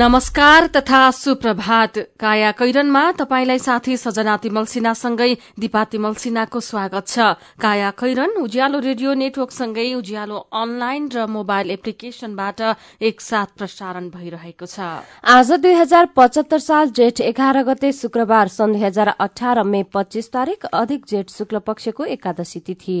नमस्कार तथा सुप्रभात। काया कैरनमा तपाईंलाई साथी सजना तिमल सिन्हासँगै दिपा तिमल सिन्हाको स्वागत छ। काया कैरन उज्यालो रेडियो नेटवर्कसँगै उज्यालो अनलाइन र मोबाइल एप्लिकेशनबाट एकसाथ प्रसारण भइरहेको छ। आज दुई हजार पचहत्तर साल जेठ एघार गते शुक्रबार सन् दुई हजार अठार मे पच्चीस तारीक अधिक जेठ शुक्ल पक्षको एकादशी तिथि।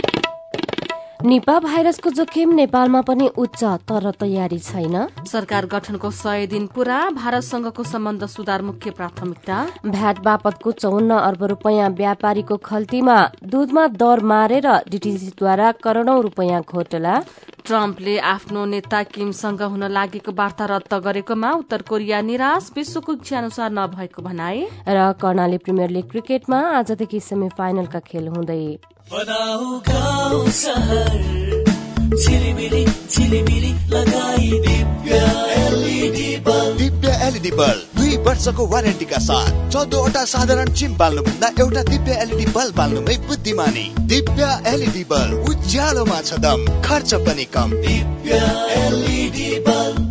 निपा भाइरसको जोखिम नेपालमा पनि उच्च तर तयारी छैन। सरकार गठनको सय दिन पूरा भारतसँगको सम्बन्ध सुधार मुख्य प्राथमिकता। भ्याट बापतको चौन्न अर्ब रूपियाँ व्यापारीको खल्तीमा दूधमा दर मारेर डिटिसीद्वारा करोड़ौं रूपियाँ घोटला। ट्रम्पले आफ्नो नेता किमसँग हुन लागेको वार्ता रद्द गरेकोमा उत्तर कोरिया निराश विश्वको इच्छा अनुसार नभएको भनाए र कर्णाली प्रिमियर लिग क्रिकेटमा आजदेखि सेमी फाइनलका खेल हुँदै दिव्य एलइडी बल्ब। दुई वर्षको वारेन्टीका साथ चौधवटा साधारण चिम बाल्नुभन्दा एउटा दिव्य एलइडी बल्ब बाल्नुमै बुद्धिमानी। दिव्य एलइडी बल्ब उज्यालोमा छ दम खर्च पनि कम। दिव्य एलइडी बल्ब।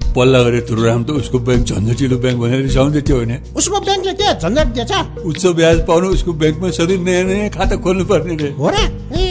पल्ला गरेर तुरुराम त उसको ब्याङ्क झन्झटिलो ब्याङ्क भनेर रिसाउँदै थियो भने उसको ब्याङ्कले के झन्झट दिएछ? उच्च ब्याज पाउनु उसको ब्याङ्कमा सधैँ नयाँ नयाँ खाता खोल्नु पर्ने रे। हो र?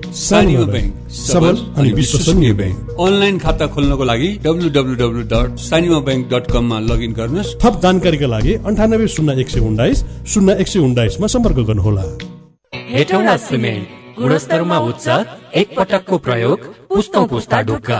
ब्याङ्क सबल अनि विश्वसनीय ब्याङ्क अनलाइन खाता खोल्नको लागि W W W dot Sanima bank dot कममा लगइन गर्नुहोस्। थप जानकारीका लागि अन्ठानब्बे शून्य एक सय उन्नाइस शून्य एक सय उन्नाइसमा सम्पर्क गर्नुहोला। हेटौँडा सिमेन्ट गुणस्तरमा उच्च एक पटकको प्रयोग पुस्तौँ पुस्ता ढुक्का।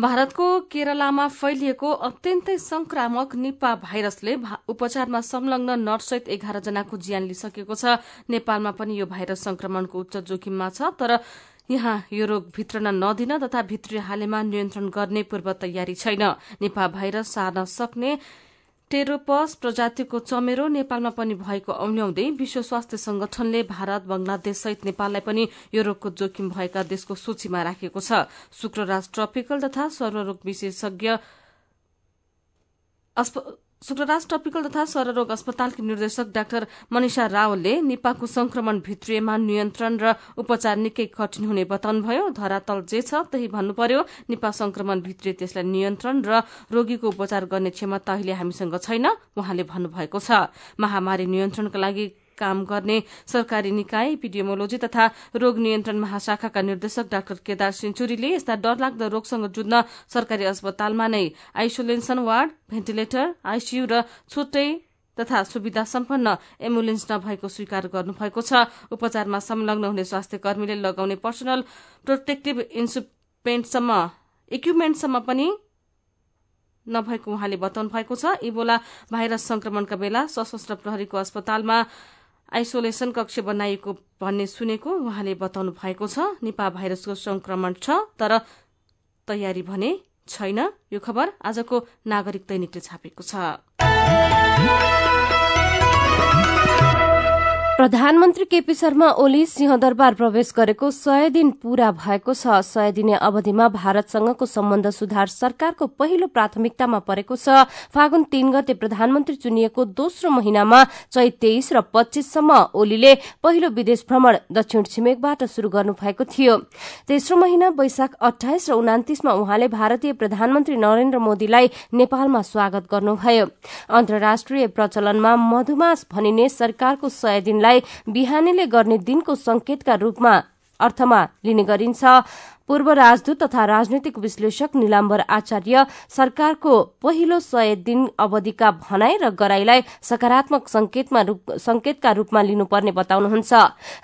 भारतको केरलामा फैलिएको अत्यन्तै संक्रामक निपा भाइरसले उपचारमा संलग्न नर्ससहित एघार जनाको ज्यान लिइसकेको छ। नेपालमा पनि यो भाइरस संक्रमणको उच्च जोखिममा छ तर यहाँ यो रोग भित्रन नदिन तथा भित्री हालेमा नियन्त्रण गर्ने पूर्व तयारी छैन। निपा भाइरस सार्न सक्ने टेरोपस प्रजातिको चमेरो नेपालमा पनि भएको औल्याउँदै विश्व स्वास्थ्य संगठनले भारत बंगलादेश सहित नेपाललाई पनि यो रोगको जोखिम भएका देशको सूचीमा राखेको छ। शुक्रराज ट्रपिकल तथा सर्वरोग विशेषज्ञ शुक्रराज टपिकल तथा स्वररोग अस्पतालकी निर्देशक डाक्टर मनिषा रावलले निपाको संक्रमण भित्रिएमा नियन्त्रण र उपचार निकै कठिन हुने बताउनुभयो। धरातल जे छ त्यही भन्नु पर्यो निपा संक्रमण भित्रिए त्यसलाई नियन्त्रण र रोगीको उपचार गर्ने क्षमता अहिले हामीसँग छैन उहाँले भन्नुभएको छ। महामारी नियन्त्रणका लागि काम गर्ने सरकारी निकाय इपिडियोमोलोजी तथा रोग नियन्त्रण महाशाखाका निर्देशक डाक्टर केदार सेन्चुरीले यस्ता डरलाग्दो रोगसँग जुझ्न सरकारी अस्पतालमा नै आइसोलेसन वार्ड भेन्टिलेटर आइसियू र छुट्टै तथा सुविधा सम्पन्न एम्बुलेन्स नभएको स्वीकार गर्नुभएको छ। उपचारमा संलग्न हुने स्वास्थ्य कर्मीले लगाउने पर्सनल प्रोटेक्टिभ इन्सुपेन्टसम्म इक्विपमेन्टसम्म पनि नभएको उहाँले बताउनु भएको छ। इबोला भाइरस संक्रमणका बेला सशस्त्र प्रहरीको अस्पतालमा आइसोलेसन कक्ष बनाइएको भन्ने सुनेको उहाँले बताउनु भएको छ निपा भाइरसको संक्रमण छ तर तयारी भने छैन। यो खबर आजको नागरिक दैनिकले छापेको छ। प्रधानमन्त्री केपी शर्मा ओली सिंहदरबार प्रवेश गरेको सय दिन पूरा भएको छ। सय दिने अवधिमा भारतसँगको सम्बन्ध सुधार सरकारको पहिलो प्राथमिकतामा परेको छ। फागुन तीन गते प्रधानमन्त्री चुनिएको दोस्रो महिनामा चैत तेइस र पच्चीससम्म ओलीले पहिलो विदेश भ्रमण दक्षिण छिमेकबाट शुरू गर्नु भएको थियो। तेस्रो महिना वैशाख अठाइस र उनातिसमा उहाँले भारतीय प्रधानमन्त्री नरेन्द्र मोदीलाई नेपालमा स्वागत गर्नुभयो। अन्तर्राष्ट्रिय प्रचलनमा मधुमास भनिने सरकारको सय दिनलाई बिहानीले गर्ने दिनको संकेतका रूपमा अर्थमा लिने गरिन्छ। पूर्व राजदूत तथा राजनैतिक विश्लेषक निलाम्बर आचार्य सरकारको पहिलो सय दिन अवधिका भनाई र गराईलाई सकारात्मक संकेतका रूपमा लिनुपर्ने बताउनुहुन्छ।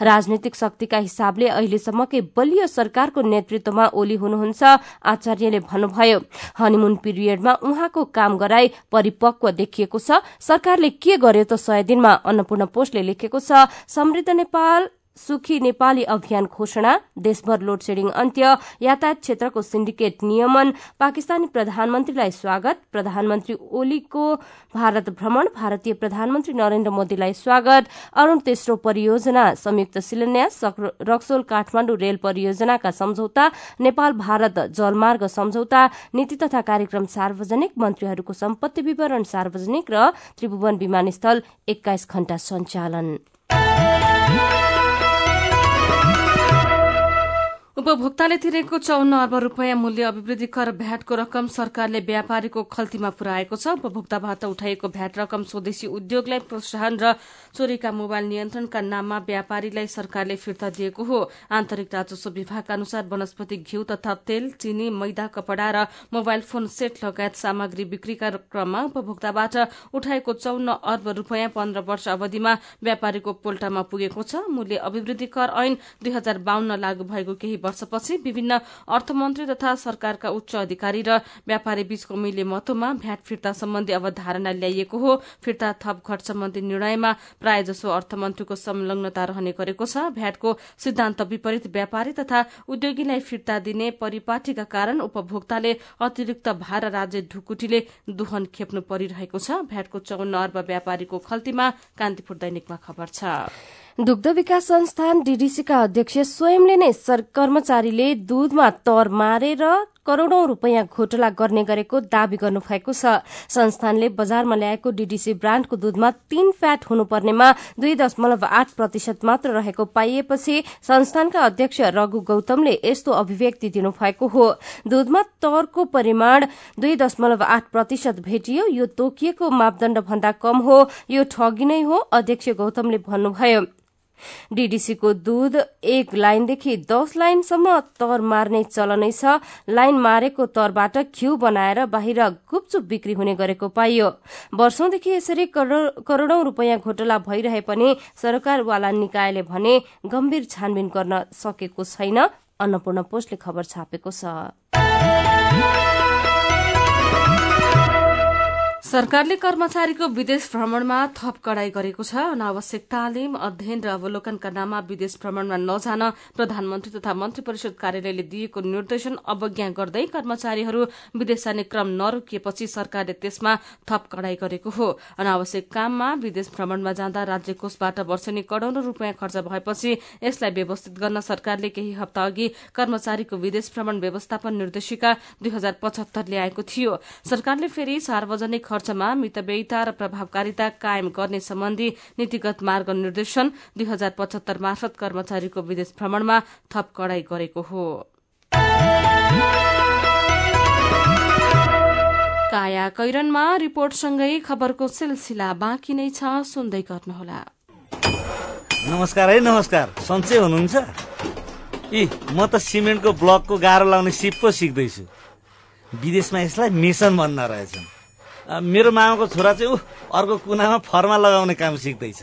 राजनैतिक शक्तिका हिसाबले अहिलेसम्मकै बलियो सरकारको नेतृत्वमा ओली हुनुहुन्छ आचार्यले भन्नुभयो। हनीमून पिरियडमा उहाँको काम गराई परिपक्व देखिएको छ। सरकारले के गर्यो त सय दिनमा अन्नपूर्ण पोस्टले लेखेको छ। समृद्ध नेपाल सुखी नेपाली अभियान घोषणा देशभर लोड शेडिङ अन्त्य यातायात क्षेत्रको सिन्डिकेट नियमन पाकिस्तानी प्रधानमन्त्रीलाई स्वागत प्रधानमन्त्री ओलीको भारत भ्रमण भारतीय प्रधानमन्त्री नरेन्द्र मोदीलाई स्वागत अरूण तेस्रो परियोजना संयुक्त शिलान्यास रक्सोल काठमाण्डु रेल परियोजनाका सम्झौता नेपाल भारत जलमार्ग सम्झौता नीति तथा कार्यक्रम सार्वजनिक मन्त्रीहरूको सम्पत्ति विवरण सार्वजनिक र त्रिभुवन विमानस्थल एक्काइस घण्टा सञ्चालन। उपभोक्ताले तिरेको चौन्न अर्ब रूपियाँ मूल्य अभिवृद्धि कर भ्याटको रकम सरकारले व्यापारीको खल्तीमा पुर्याएको छ। उपभोक्ताबाट उठाइएको भ्याट रकम स्वदेशी उद्योगलाई प्रोत्साहन र चोरीका मोबाइल नियन्त्रणका नाममा व्यापारीलाई सरकारले फिर्ता दिएको हो। आन्तरिक राजस्व विभागका अनुसार वनस्पति घिउ तथा तेल चिनी मैदा कपड़ा र मोबाइल फोन सेट लगायत सामग्री बिक्रीका क्रममा उपभोक्ताबाट उठाएको चौन्न अर्ब रूपियाँ पन्ध्र वर्ष अवधिमा व्यापारीको पोल्टामा पुगेको छ। मूल्य अभिवृद्धि कर ऐन दुई हजार बाहन्न लागू भएको केही वर्षपछि विभिन्न अर्थमन्त्री तथा सरकारका उच्च अधिकारी र व्यापारी बीचको मिले महत्वमा भ्याट फिर्ता सम्बन्धी अवधारणा ल्याइएको हो। फिर्ता थप घट सम्बन्धी निर्णयमा प्राय जसो अर्थमन्त्रीको संलग्नता रहने गरेको छ। भ्याटको सिद्धान्त विपरीत व्यापारी तथा उद्योगीलाई फिर्ता दिने परिपाटीका कारण उपभोक्ताले अतिरिक्त भार राज्य ढुकुटीले दुहन खेप्नु परिरहेको छ। भ्याटको चौन्न अर्ब व्यापारीको खल्तीमा कान्तिपुर दैनिकमा खबर छ। दुग्ध विकास संस्थान डीडीसीका अध्यक्ष स्वयंले नै कर्मचारीले दूधमा तर मारेर करोड़ौं रूपियाँ घोटला गर्ने गरेको दावी गर्नुभएको छ। संस्थानले बजारमा ल्याएको डीडीसी ब्राण्डको दूधमा तीन फ्याट हुनुपर्नेमा दुई दशमलव आठ प्रतिशत मात्र रहेको पाइएपछि संस्थानका अध्यक्ष रघु गौतमले यस्तो अभिव्यक्ति दिनुभएको हो। दूधमा तौरको परिमाण दुई दशमलव आठ प्रतिशत भेटियो। यो तोकिएको मापदण्ड भन्दा कम हो। यो ठगी नै हो अध्यक्ष गौतमले भन्नुभयो। डीडीसीको दूध एक लाइनदेखि दस लाइनसम्म तर मार्ने चलनै छ। लाइन मारेको तरबाट घिउ बनाएर बाहिर गुपचुप बिक्री हुने गरेको पाइयो। वर्षौंदेखि यसरी करोड़ौं रूपियाँ घोटला भइरहे पनि सरकारवाला निकायले भने गम्भीर छानबिन गर्न सकेको छैन। अन्नपूर्ण पोस्टले खबर छापेको छ। सरकारले कर्मचारीको विदेश भ्रमणमा थप कड़ाई गरेको छ। अनावश्यक तालिम अध्ययन र अवलोकनका नाममा विदेश भ्रमणमा नजान प्रधानमन्त्री तथा मन्त्री परिषद कार्यालयले दिएको निर्देशन अवज्ञा गर्दै कर्मचारीहरू विदेश जाने क्रम नरोकिएपछि सरकारले त्यसमा थप कड़ाई गरेको हो। अनावश्यक काममा विदेश भ्रमणमा जाँदा राज्य कोषबाट वर्षेनी करोड़ौं रूपियाँ खर्च भएपछि यसलाई व्यवस्थित गर्न सरकारले केही हप्ता अघि कर्मचारीको विदेश भ्रमण व्यवस्थापन निर्देशिका दुई हजार पचहत्तर ल्याएको थियो। सरकारले फेरि सार्वजनिक खर्चमा मितव्ययिता र प्रभावकारिता कायम गर्ने सम्बन्धी नीतिगत मार्ग निर्देशन दुई हजार पचहत्तर मार्फत कर्मचारीको विदेश भ्रमणमा थप कड़ाई गरेको हो। काया कैरनमा रिपोर्टसँगै खबरको सिलसिला बाँकी नै छ सुन्दै गर्नुहोला। नमस्कार है नमस्कार। सन्चै हुनुहुन्छ? ए म त सिमेन्टको ब्लकको गाह्रो लाउने सिप पो सिक्दैछु। विदेशमा यसलाई मेसन भन्न रहेछन्। मेरो मामाको छोरा चाहिँ ऊ अर्को कुनामा फर्मा लगाउने काम सिक्दैछ।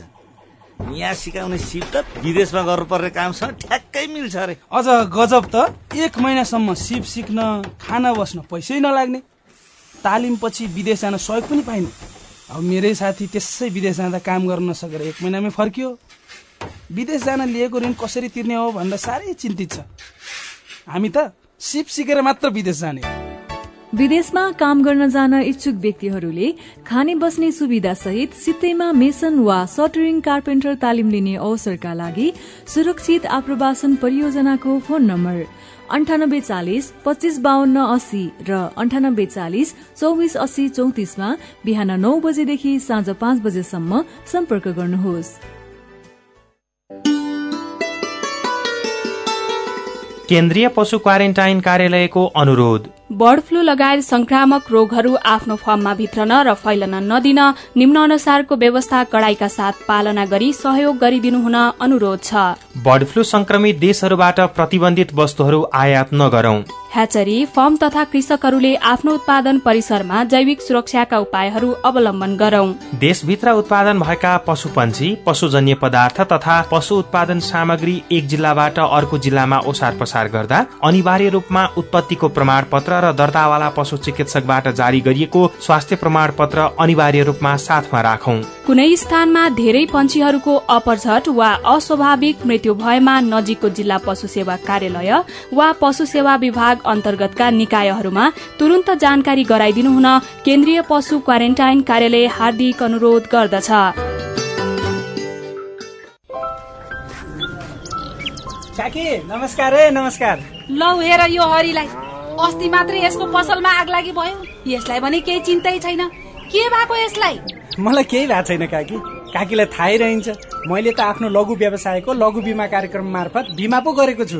यहाँ सिकाउने सिप त विदेशमा गर्नुपर्ने कामसँग ठ्याक्कै मिल्छ अरे। अझ गजब त एक महिनासम्म सिप सिक्न खाना बस्न पैसै नलाग्ने। तालिमपछि विदेश जान सहयोग पनि पाइने। अब मेरै साथी त्यसै विदेश जाँदा काम गर्न नसकेर एक महिनामै फर्कियो। विदेश जान लिएको ऋण कसरी तिर्ने हो भनेर साह्रै चिन्तित छ। हामी त सिप सिकेर मात्र विदेश जाने। विदेशमा काम गर्न जान इच्छुक व्यक्तिहरूले खाने बस्ने सुविधा सहित सित्तैमा मेसन वा सटरिङ कार्पेन्टर तालिम लिने अवसरका लागि सुरक्षित आप्रवासन परियोजनाको फोन नम्बर अन्ठानब्बे चालिस पच्चिस बाहन्न अस्सी र अन्ठानब्बे चालिस चौबिस अस्सी चौतिसमा बिहान नौ बजेदेखि साँझ पाँच बजेसम्म सम्पर्क गर्नुहोस्। केन्द्रीय पशु क्वारेन्टाइन कार्यालयको अनुरोध। बर्ड फ्लू लगायत संक्रामक रोगहरू आफ्नो फर्ममा भित्रन र फैलन नदिन निम्न अनुसारको व्यवस्था कड़ाईका साथ पालना गरी सहयोग गरिदिनु हुन अनुरोध छ। बर्ड फ्लू संक्रमित देशहरूबाट प्रतिबन्धित वस्तुहरू आयात नगरौं। ह्याचरी फर्म तथा कृषकहरूले आफ्नो उत्पादन परिसरमा जैविक सुरक्षाका उपायहरू अवलम्बन गरौं। देशभित्र उत्पादन भएका पशुपन्छी पशुजन्य पदार्थ तथा पशु उत्पादन सामग्री एक जिल्लाबाट अर्को जिल्लामा ओसार पसार गर्दा अनिवार्य रूपमा उत्पत्तिको प्रमाण पत्र र दर्तावाला पशु चिकित्सकबाट जारी गरिएको स्वास्थ्य प्रमाण पत्र अनिवार्य रूपमा साथमा राखौं। कुनै स्थानमा धेरै पंक्षीहरूको अपरझट वा अस्वाभाविक मृत्यु भएमा नजिकको जिल्ला पशु सेवा कार्यालय वा पशु सेवा विभाग अन्तर्गतका निकायहरूमा तुरन्त जानकारी गराइदिनु हुन केन्द्रीय पशु क्वारेन्टाइन कार्यालय हार्दिक अनुरोध गर्दछ। नमस्कार है नमस्कार। लौ हेर यो हरिलाई। अस्ति मात्रै यसको पसलमा आग लागि भयो। यसलाई भने केही चिन्तै छैन। के भएको यसलाई? मलाई केही भएको छैन काकी। काकीलाई थाहै रहन्छ। मैले त आफ्नो लघु व्यवसायको लघु बिमा कार्यक्रम मार्फत बिमा पो गरेको छु।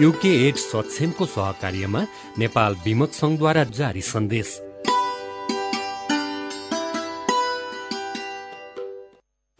युके एड सक्षमको सहकार्यमा नेपाल विमत संघद्वारा जारी सन्देश।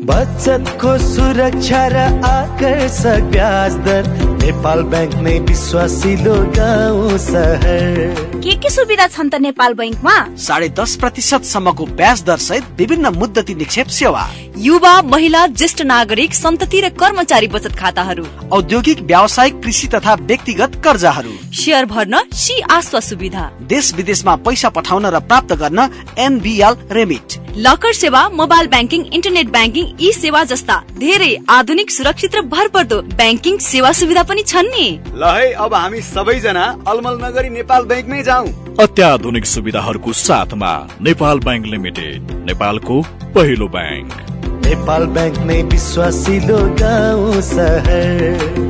बचतको सुरक्षा र आकर्षक ब्याज दर नेपाल ब्याङ्क नै विश्वासिलो गाउँ सहर। के के सुविधा छन् त नेपाल बैङ्कमा साढे दस प्रतिशत सम्मको ब्याज दर सहित विभिन्न मुद्दती निक्षेप सेवा। युवा महिला ज्येष्ठ नागरिक सन्तति र कर्मचारी बचत खाताहरू। औद्योगिक व्यावसायिक कृषि तथा व्यक्तिगत कर्जाहरू। सेयर भर्न सी आस्वा सुविधा। देश विदेशमा पैसा पठाउन र प्राप्त गर्न एनबिएल रेमिट। लकर सेवा mobile banking internet banking e सेवा जस्ता धेरै आधुनिक सुरक्षित र भरपर्दो ब्याङ्किङ सेवा सुविधा पनि छन् नि। ल है अब हामी सबैजना अलमल नगरी नेपाल ब्याङ्कमै जाउँ। अत्याधुनिक सुविधाहरूको साथमा नेपाल ब्याङ्क लिमिटेड नेपालको पहिलो ब्याङ्क। नेपाल ब्याङ्क नै विश्वासिलो गाउँ सहर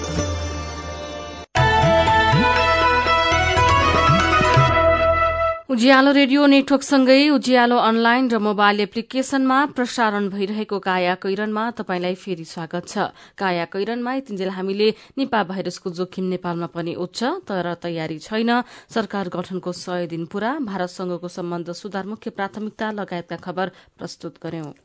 उज्यालो रेडियो नेटवर्कसँगै उज्यालो अनलाइन र मोबाइल एप्लिकेशनमा प्रसारण भइरहेको काया कैरनमा तपाईँलाई फेरि स्वागत छ। काया कैरनमा यतिन्जेल हामीले निपा भाइरसको जोखिम नेपालमा पनि उच्च तर तयारी छैन। सरकार गठनको सय दिन पूरा भारतसँगको सम्बन्ध सुधार मुख्य प्राथमिकता लगायतका खबर प्रस्तुत गर्यौं।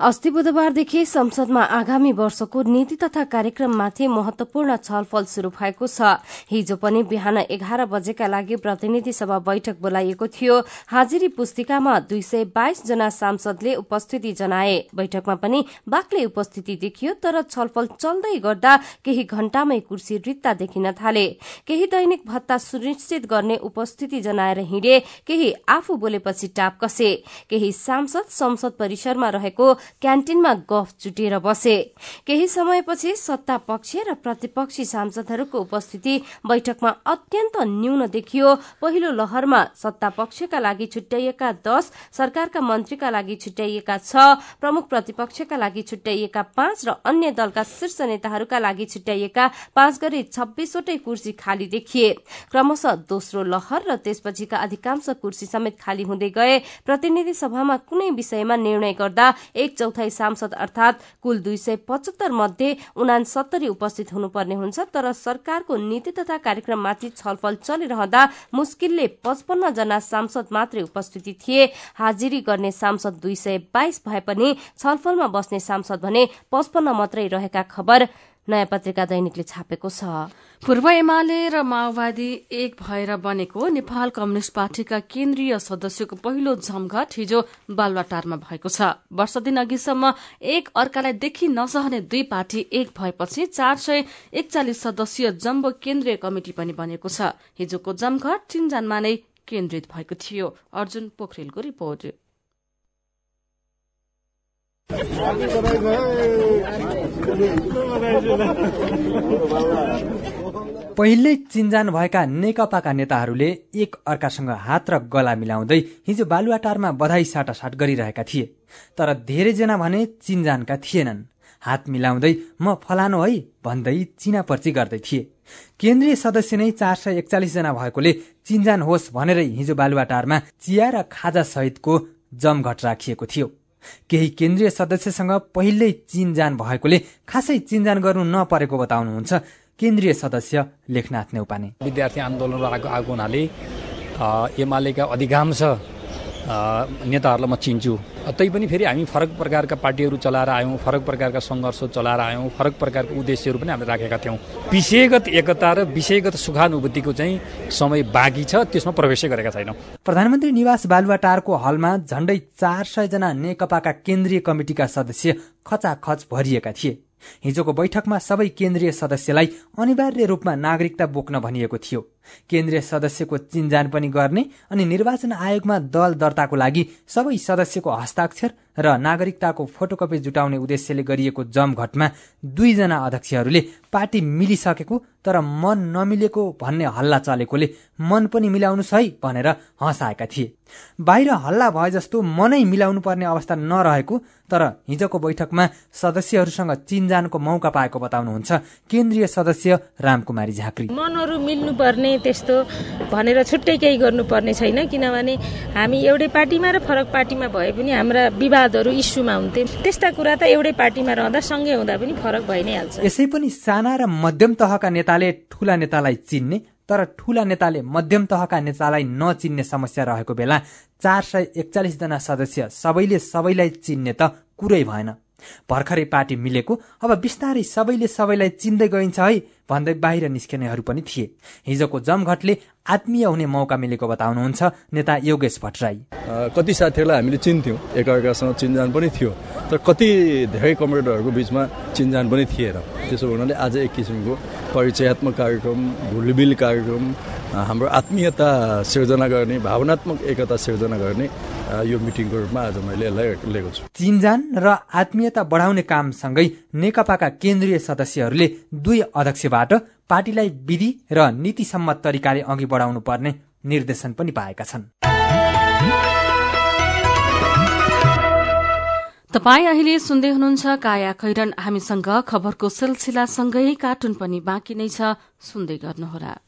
अस्ति बुधबारदेखि संसदमा आगामी वर्षको नीति तथा कार्यक्रममाथि महत्वपूर्ण छलफल शुरू भएको छ। हिजो पनि बिहान एघार बजेका लागि प्रतिनिधि सभा बैठक बोलाइएको थियो। हाजिरी पुस्तिकामा दुई सय बाइस जना सांसदले उपस्थिति जनाए। बैठकमा पनि बाक्लै उपस्थिति देखियो तर छलफल चल्दै गर्दा केही घण्टामै कुर्सी रित्ता देखिन थाले। केही दैनिक भत्ता सुनिश्चित गर्ने उपस्थिति जनाएर हिँडे केही आफू बोलेपछि टाप कसे। केही सांसद संसद परिसरमा रहेको क्यान्टिनमा गफ जुटेर बसे। केही समयपछि सत्ता पक्ष र प्रतिपक्षी सांसदहरूको उपस्थिति बैठकमा अत्यन्त न्यून देखियो। पहिलो लहरमा सत्ता पक्षका लागि छुट्याइएका दश सरकारका मन्त्रीका लागि छुट्याइएका छ प्रमुख प्रतिपक्षका लागि छुट्याइएका पाँच र अन्य दलका शीर्ष नेताहरूका लागि छुट्याइएका पाँच गरी छब्बीसवटै कुर्सी खाली देखिए। क्रमशः दोस्रो लहर र त्यसपछिका अधिकांश कुर्सी समेत खाली हुँदै गए। प्रतिनिधि सभामा कुनै विषयमा निर्णय गर्दा एक चौथाई सांसद अर्थात कुल दुई सय पचहत्तर मध्ये उनासत्तरी उपस्थित हुनुपर्ने हुन्छ तर सरकारको नीति तथा कार्यक्रममाथि छलफल चलिरहँदा मुस्किलले पचपन्न जना सांसद मात्रै उपस्थिति थिए। हाजिरी गर्ने सांसद दुई सय बाइस भए पनि छलफलमा बस्ने सांसद भने पचपन्न मात्रै रहेका खबर नयाँ पत्रिका दैनिकले छापेको छ। पूर्व एमाले र माओवादी एक भएर बनेको नेपाल कम्युनिष्ट पार्टीका केन्द्रीय सदस्यको पहिलो जमघट हिजो बालुवाटारमा भएको छ। वर्ष दिन अघिसम्म एक अर्कालाई देखि नसहने दुई पार्टी एक भएपछि चार सय एकचालिस सदस्यीय जम्बो केन्द्रीय कमिटी पनि बनेको छ। हिजोको जमघट तीनजनामा नै केन्द्रित भएको थियो। अर्जुन पोखरेलको रिपोर्ट। पहिल्यै चिन्जान भएका नेकपाका नेताहरूले एक अर्कासँग हात र गला मिलाउँदै हिजो बालुवाटारमा बधाई साटासाट गरिरहेका थिए। तर धेरैजना भने चिन्जानका थिएनन्। हात मिलाउँदै म फलानु है भन्दै चिनापर्ची गर्दै थिए। केन्द्रीय सदस्य नै चार सय एकचालिस जना भएकोले चिन्जान होस् भनेरै हिजो बालुवाटारमा चिया र खाजा सहितको जमघट राखिएको थियो। केही केन्द्रीय सदस्यसँग पहिल्यै चिनजान भएकोले खासै चिनजान गर्नु नपरेको बताउनुहुन्छ केन्द्रीय सदस्य लेखनाथ नेउपाने। विद्यार्थी आन्दोलन आएको हुनाले एमालेका अधिकांश नेताहरूलाई म चिन्छु। तैपनि फेरि हामी फरक प्रकारका पार्टीहरू चलाएर आयौँ फरक प्रकारका सङ्घर्ष चलाएर आयौँ फरक प्रकारका उद्देश्यहरू पनि हामीले राखेका थियौँ। विषयगत एकता र विषयगत सुखानुभूतिको चाहिँ समय बाँकी छ त्यसमा प्रवेशै गरेका छैनौँ। प्रधानमन्त्री निवास बालुवाटारको हलमा झण्डै चार सयजना नेकपाका केन्द्रीय कमिटिका सदस्य खचाखच भरिएका थिए। हिजोको बैठकमा सबै केन्द्रीय सदस्यलाई अनिवार्य रूपमा नागरिकता बोक्न भनिएको थियो। केन्द्रीय सदस्यको चिन्जान पनि गर्ने अनि निर्वाचन आयोगमा दल दर्ताको लागि सबै सदस्यको हस्ताक्षर र नागरिकताको फोटोकपी जुटाउने उद्देश्यले गरिएको जमघटमा दुईजना अध्यक्षहरूले पार्टी मिलिसकेको तर मन नमिलेको भन्ने हल्ला चलेकोले मन पनि मिलाउनुहोस् है भनेर हँसाएका थिए। बाहिर हल्ला भए जस्तो मनै मिलाउनु पर्ने अवस्था नरहेको तर हिजोको बैठकमा सदस्यहरूसँग चिन्जानको मौका पाएको बताउनुहुन्छ केन्द्रीय सदस्य रामकुमारी झाँक्री। मनहरू मिल्नुपर्ने त्यस्तो भनेर छुट्टै केही गर्नुपर्ने छैन किनभने हामी एउटै पार्टीमा र फरक पार्टीमा भए पनि हाम्रा विवादहरू इस्युमा हुन्थे। त्यस्ता कुरा त एउटै पार्टीमा रहँदा सँगै हुँदा पनि फरक भइ नै हाल्छ। यसै पनि साना र मध्यम तहका नेताले ठूला नेतालाई चिन्ने तर ठूला नेताले मध्यम तहका नेतालाई नचिन्ने समस्या रहेको बेला चार सय एकचालिसजना सदस्य सबैले सबैलाई चिन्ने त कुरै भएन। भर्खरै पार्टी मिलेको अब बिस्तारै सबैले सबैलाई चिन्दै गइन्छ है भन्दै बाहिर निस्किनेहरू पनि थिए। हिजोको जमघटले आत्मीय हुने मौका मिलेको बताउनुहुन्छ नेता योगेश भट्टराई। कति साथीहरूलाई हामीले चिन्थ्यौँ एकअर्कासँग चिन्जान पनि थियो तर कति धेरै कमरेडरहरूको बिचमा चिन्जान पनि थिएन। त्यसो हुनाले आज एक किसिमको परिचयात्मक कार्यक्रम भुलबिल कार्यक्रम हाम्रो आत्मीयता सिर्जना गर्ने भावनात्मक एकता सिर्जना गर्ने यो मिटिङको रूपमा आज मैले यसलाई लिएको छु। चिन्जान र आत्मीयता बढाउने कामसँगै नेकपाका केन्द्रीय सदस्यहरूले दुई अध्यक्षबाट पार्टीलाई विधि र नीति सम्मत तरिकाले अघि बढाउनु पर्ने निर्देशन पनि पाएका छन्। तपाई अहिले सुन्दै हुनुहुन्छ काया खैरन हामीसँग खबरको सिलसिलासँगै कार्टुन पनि बाँकी नै छ। सुन्दै गर्नुहोला।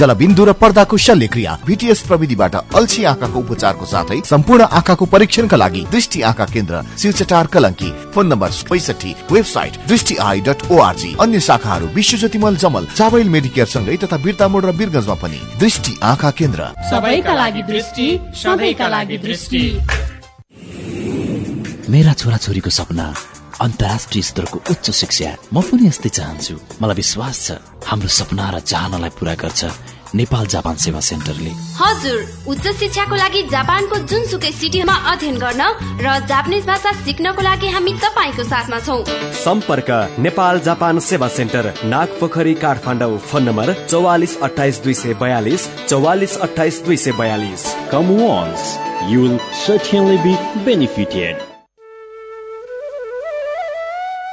जलबिन्दु र पर्दाको शल्यक्रिया। भिटिएस प्रविधिबाट अल्छी आँखाको उपचारको साथै सम्पूर्ण आँखाको परीक्षणका लागि दृष्टि आँखा केन्द्र शिवचटार कलङ्की। फोन नम्बर पैसठी website Drishti eye dot ORG अन्य शाखाहरू विश्व ज्योतिमल जमल चावल मेडिकेयर सँगै तथा बिर्तामोड र बिरगंजमा पनि। दृष्टि आँखा केन्द्र। सबैका लागि दृष्टि सबैका लागि दृष्टि। मेरा छोराछोरीको सपना अन्तर्राष्ट्रिय स्तरको उच्च शिक्षा। म पनि यस्तै चाहन्छु। मलाई विश्वास छ हाम्रो सपना र चाहनालाई पूरा गर्छ नेपाल जापान सेवा सेन्टरले। हजुर उच्च शिक्षाको लागि जापानको जुनसुकै सिटीमा अध्ययन गर्न र जापानिज भाषा सिक्नको लागि हामी तपाईँको साथमा छौ। सम्पर्क नेपाल जापान सेवा सेन्टर नाग पोखरी काठमाडौँ फोन नम्बर चौवालिस अठाइस दुई सय बयालिस चौवालिस अठाइस दुई सय बयालिस। Once, you will certainly be benefited.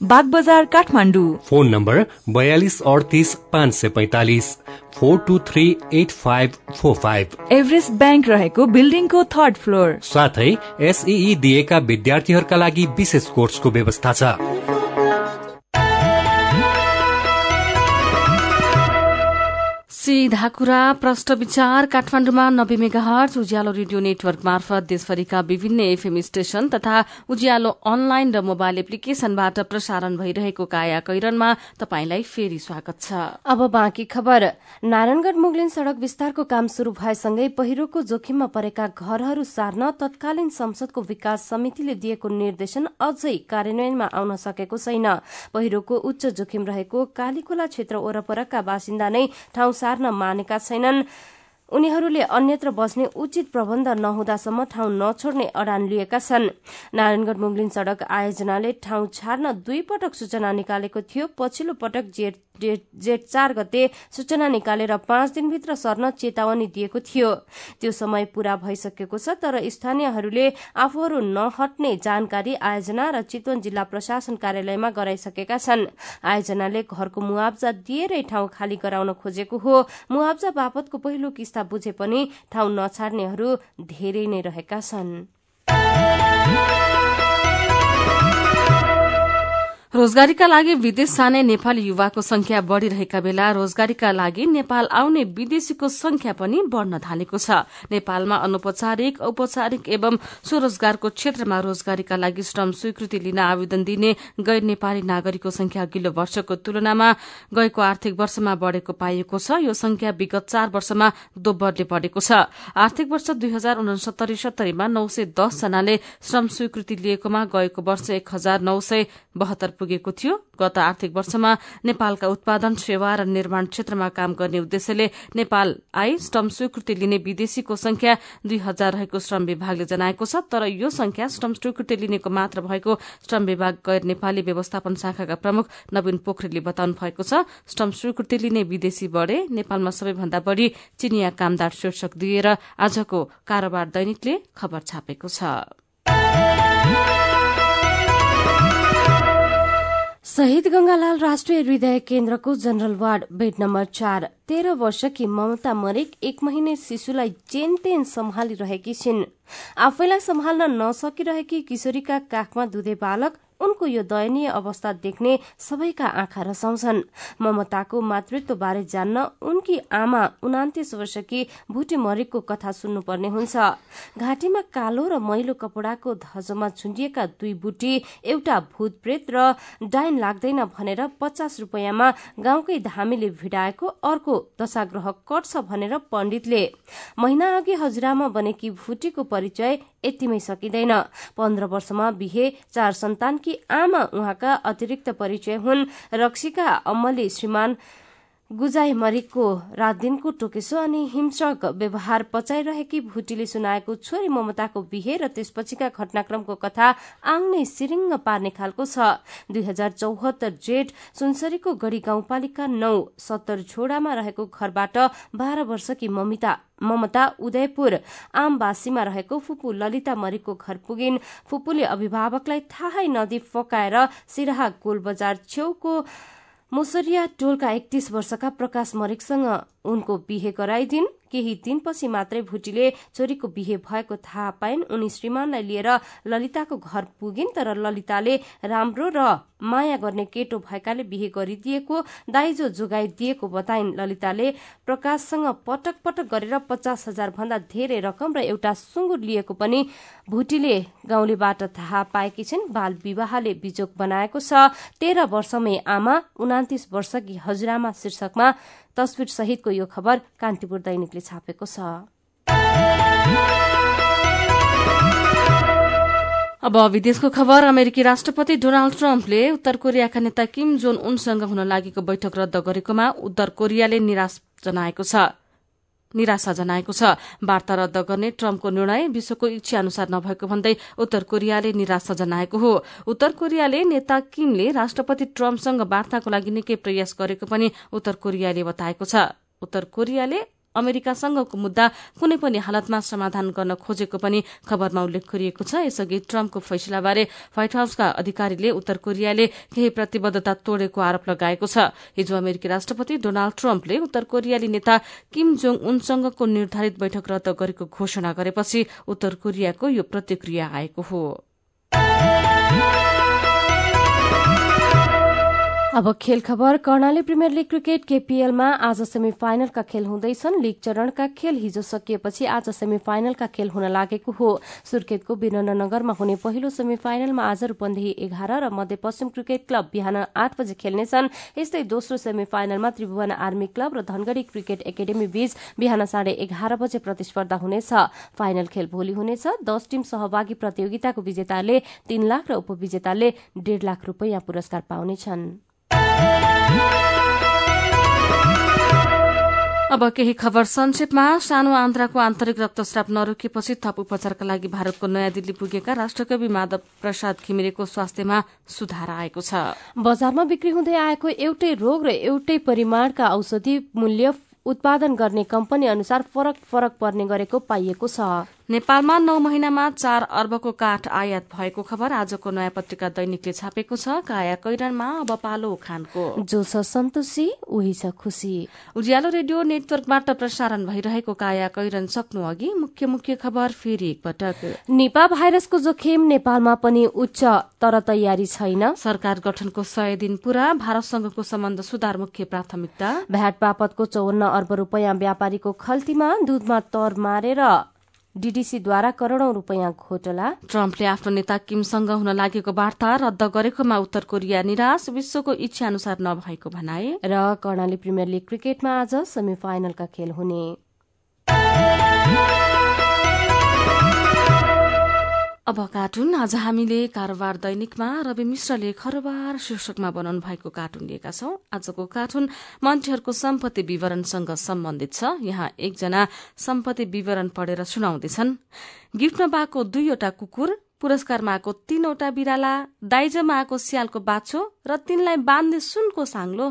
Bagbazar Kathmandu. Phone number बयालिस अडतिस पाँच सय पैतालिस four two three eight five four five. Everest bank रहेको बिल्डिङको थर्ड फ्लोर। साथै एसई दिएका विद्यार्थीहरूका लागि विशेष कोर्सको व्यवस्था छ। सीधा कुरा प्रष्ट विचार काठमाडौँमा नब्बे मेगाहर्ज उज्यालो रेडियो नेटवर्क मार्फत देशभरिका विभिन्न एफएम स्टेशन तथा उज्यालो अनलाइन र मोबाइल एप्लिकेशनबाट प्रसारण भइरहेको काया कैरनमा तपाईंलाई फेरि स्वागत छ। अब बाँकी खबर। नारायणगढ़ मुगलिन सड़क विस्तारको काम शुरू भएसँगै पहिरोको जोखिममा परेका घरहरू सार्न तत्कालीन संसदको विकास समितिले दिएको निर्देशन अझै कार्यान्वयनमा आउन सकेको छैन। पहिरोको उच्च जोखिम रहेको कालीकोला क्षेत्र वरपरका बासिन्दा नै ठाउँ सार्न मानेका छैनन्। उनीहरूले अन्यत्र बस्ने उचित प्रबन्ध नहुँदासम्म ठाउँ नछोड्ने अडान लिएका छन्। नारायणगढ़ मुगलिन सड़क आयोजनाले ठाउँ छाड्न दुई पटक सूचना निकालेको थियो। पछिल्लो पटक जेठ जेठ चार गते सूचना निकालेर पाँच दिनभित्र सर्न चेतावनी दिएको थियो। त्यो समय पूरा भइसकेको छ तर स्थानीयहरूले आफूहरू नहट्ने जानकारी आयोजना र चितवन जिल्ला प्रशासन कार्यालयमा गराइसकेका छन्। आयोजनाले घरको मुआवजा दिएरै ठाउँ खाली गराउन खोजेको हो। मुआवजा बापतको पहिलो किस्ता बुझे पनि ठाउँ नछाड्नेहरू धेरै नै रहेका छन्। रोजगारीका लागि विदेश जाने नेपाली युवाको संख्या बढ़िरहेका बेला रोजगारीका लागि नेपाल आउने विदेशीको संख्या पनि बढ़न थालेको छ। नेपालमा अनौपचारिक औपचारिक एवं स्वरोजगारको क्षेत्रमा रोजगारीका लागि श्रम स्वीकृति लिन आवेदन दिने गैर नेपाली नागरिकको संख्या अघिल्लो वर्षको तुलनामा गएको आर्थिक वर्षमा बढ़ेको पाइएको छ। यो संख्या विगत चार वर्षमा दोब्बरले बढ़ेको छ। आर्थिक वर्ष दुई हजार उनसत्तरी सत्तरीमा नौ सय दस जनाले श्रम स्वीकृति लिएकोमा गएको वर्ष एक हजार नौ सय बहत्तर पुगेको थियो। गत आर्थिक वर्षमा नेपालका उत्पादन सेवा र निर्माण क्षेत्रमा काम गर्ने उद्देश्यले नेपाल आई श्रम स्वीकृति लिने विदेशीको संख्या दुई हजार रहेको श्रम विभागले जनाएको छ तर यो संख्या श्रम स्वीकृति लिनेको मात्र भएको श्रम विभाग गैर नेपाली व्यवस्थापन शाखाका प्रमुख नवीन पोखरेलले बताउनु भएको छ श्रम स्वीकृति लिने विदेशी बढ़े नेपालमा सबैभन्दा बढ़ी चिनिया कामदार शीर्षक दिएर आजको कारोबार दैनिकले खबर छापेको छ। शहीद गंगालाल राष्ट्रिय हृदय केन्द्रको जनरल वार्ड बेड नम्बर चार। तेह्र वर्षकी ममता मरेक एक महिने शिशुलाई चेन तेन सम्हालिरहेकी छिन्। आफैलाई सम्हाल्न नसकिरहेकी किशोरीका काखमा दुधे बालक उनको यो दयनीय अवस्था देख्ने सबैका आँखा रसाउँछन्। ममताको मातृत्व बारे जान्न उनकी आमा उनातिस वर्षकी भुटी मरिकको कथा सुन्नुपर्ने हुन्छ। घाँटीमा कालो र मैलो कपडाको धजमा झुन्डिएका दुई बुटी एउटा भूतप्रेत र डाइन लाग्दैन भनेर पचास रुपियाँमा गाउँकै धामीले भिडाएको अर्को दशाग्रह कट्छ भनेर पण्डितले। महिना अघि हजुरामा बनेकी भुटीको परिचय यतिमै सकिँदैन। पन्ध्र वर्षमा बिहे चार सन्तानकी आमा उहाँका अतिरिक्त परिचय हुन्। रक्सीका अम्मले श्रीमान गुजाई मरिकको रात दिनको टोकेसो अनि हिंसक व्यवहार पचाइरहेकी भुटीले सुनाएको छोरी ममताको बिहे र त्यसपछिका घटनाक्रमको कथा आङ सिरिङ्ग पार्ने खालको छ। दुई हजार चौहत्तर जेठ सुनसरीको गढ़ी गाउँपालिका नौ सत्तर झोडामा रहेको घरबाट बाह्र वर्षकी ममिता ममता उदयपुर आमबासीमा रहेको फुपू ललिता मरिकको घर पुगिन्। फुपूले अभिभावकलाई थाहै नदी फकाएर सिराहा गोल बजार छेउको मुसरिया टोलका एकतीस वर्षका प्रकाश मरिकसँग उनको बिहे गराइदिन्। केही दिनपछि मात्रै भुटीले छोरीको बिहे भएको थाहा पाइन्। उनी श्रीमानलाई लिएर ललिताको घर पुगिन् तर ललिताले राम्रो र माया गर्ने केटो भएकाले बिहे गरिदिएको दाइजो जोगाइदिएको बताइन्। ललिताले प्रकाशसँग पटक पटक गरेर पचास हजार भन्दा धेरै रकम र एउटा सुँगुर लिएको पनि भुटीले गाउँलेबाट थाहा पाएकी छिन्। बाल विवाहले बिजोक बनाएको छ। तेह्र वर्षमै आमा उनातिस वर्षकी हजुरामा शीर्षकमा तस्विर सहितको यो खबर कान्तिपुर दैनिकले छापेको छ। अब विदेशको खबर अमेरिकी राष्ट्रपति डोनाल्ड ट्रम्पले उत्तर कोरियाका नेता किम जोन उनसँग हुन लागेको बैठक रद्द गरेकोमा उत्तर कोरियाले निराश जनाएको छ। निराशा जनाएको छ। वार्ता रद्द गर्ने ट्रम्पको निर्णय विश्वको इच्छा अनुसार नभएको भन्दै उत्तर कोरियाले निराशा जनाएको हो। उत्तर कोरियाले नेता किमले राष्ट्रपति ट्रम्पसँग वार्ताको लागि निकै प्रयास गरेको पनि उत्तर कोरियाले बताएको छ। उत्तर कोरियाले अमेरिकासँगको मुद्दा कुनै पनि हालतमा समाधान गर्न खोजेको पनि खबरमा उल्लेख गरिएको छ। यसअघि ट्रम्पको फैसलाबारे व्हाइट हाउसका अधिकारीले उत्तर कोरियाले केही प्रतिबद्धता तोडेको आरोप लगाएको छ। हिजो अमेरिकी राष्ट्रपति डोनाल्ड ट्रम्पले उत्तर कोरियाली नेता किम जोङ उनसँगको निर्धारित बैठक रद्द गरेको घोषणा गरेपछि उत्तर कोरियाको यो प्रतिक्रिया आएको हो। अब खेल खबर कर्णाली प्रिमियर लीग क्रिकेट केपीएलमा आज सेमी फाइनलका खेल हुँदैछन्। लीग चरणका खेल हिजो सकिएपछि आज सेमी फाइनलका खेल हुन लागेको हो। सुर्खेतको वीरेन्द्रनगरमा हुने पहिलो सेमी फाइनलमा आज रूपन्देही एघार र मध्यपश्चिम क्रिकेट क्लब बिहान आठ बजे खेल्नेछन्। यस्तै दोस्रो सेमी फाइनलमा त्रिभुवन आर्मी क्लब र धनगढ़ी क्रिकेट एकाडेमी बीच बिहान साढे एघार बजे प्रतिस्पर्धा हुनेछ। फाइनल खेल भोलि हुनेछ। दस टीम सहभागी प्रतियोगिताको विजेताले तीन लाख र उपविजेताले डेढ़ लाख रूपियाँ पुरस्कार पाउनेछन्। अब केही खबर संक्षेपमा। सानो आन्द्राको आन्तरिक रक्तस्राव नरोकिएपछि थप उपचारका लागि भारतको नयाँ दिल्ली पुगेका राष्ट्रकवि माधव प्रसाद घिमिरेको स्वास्थ्यमा सुधार आएको छ। बजारमा बिक्री हुँदै आएको एउटै रोग र एउटै परिमाणका औषधि मूल्य उत्पादन गर्ने कम्पनी अनुसार फरक फरक पर्ने गरेको पाइएको छ। नेपालमा नौ महिनामा चार अर्बको काठ आयात भएको खबर आजको नयाँ पत्रिका दैनिकले छापेको छ। काया कैरनमा अब पालो उखानको जो छ सन्तोषी उही छ खुशी। उज्यालो रेडियो नेटवर्कबाट प्रसारण भइरहेको काया कैरन सक्नु अघि मुख्य मुख्य खबर फेरि एकपटक। निपा भाइरसको जोखिम नेपालमा पनि उच्च तर तयारी छैन। सरकार गठनको सय दिन पूरा भारतसँगको सम्बन्ध सुधार मुख्य प्राथमिकता। भ्याट बापतको चौवन्न अर्ब रूपियाँ व्यापारीको खल्तीमा दूधमा तर मारेर डीडीसीद्वारा करोड़ौं रूपियाँ घोटला। ट्रम्पले आफ्नो नेता किमसँग हुन लागेको वार्ता रद्द गरेकोमा उत्तर कोरिया निराश विश्वको इच्छा अनुसार नभएको भनाए। र कर्णाली प्रिमियर लिग क्रिकेटमा आज सेमी फाइनलका खेल हुने। अब कार्टुन आज हामीले कारोबार दैनिकमा रवि मिश्रले खरोबार शीर्षकमा बनाउनु भएको कार्टुन लिएका छौं। आजको कार्टुन मन्त्रीहरूको सम्पत्ति विवरणसँग सम्बन्धित छ। यहाँ एकजना सम्पत्ति विवरण पढेर सुनाउँदैछन्। गिफ्टमा पाएको दुईवटा कुकुर पुरस्कारमा आएको तीनवटा बिराला दाइजोमा आएको स्यालको बाछो र तिनलाई बाँध्ने सुनको साङ्लो।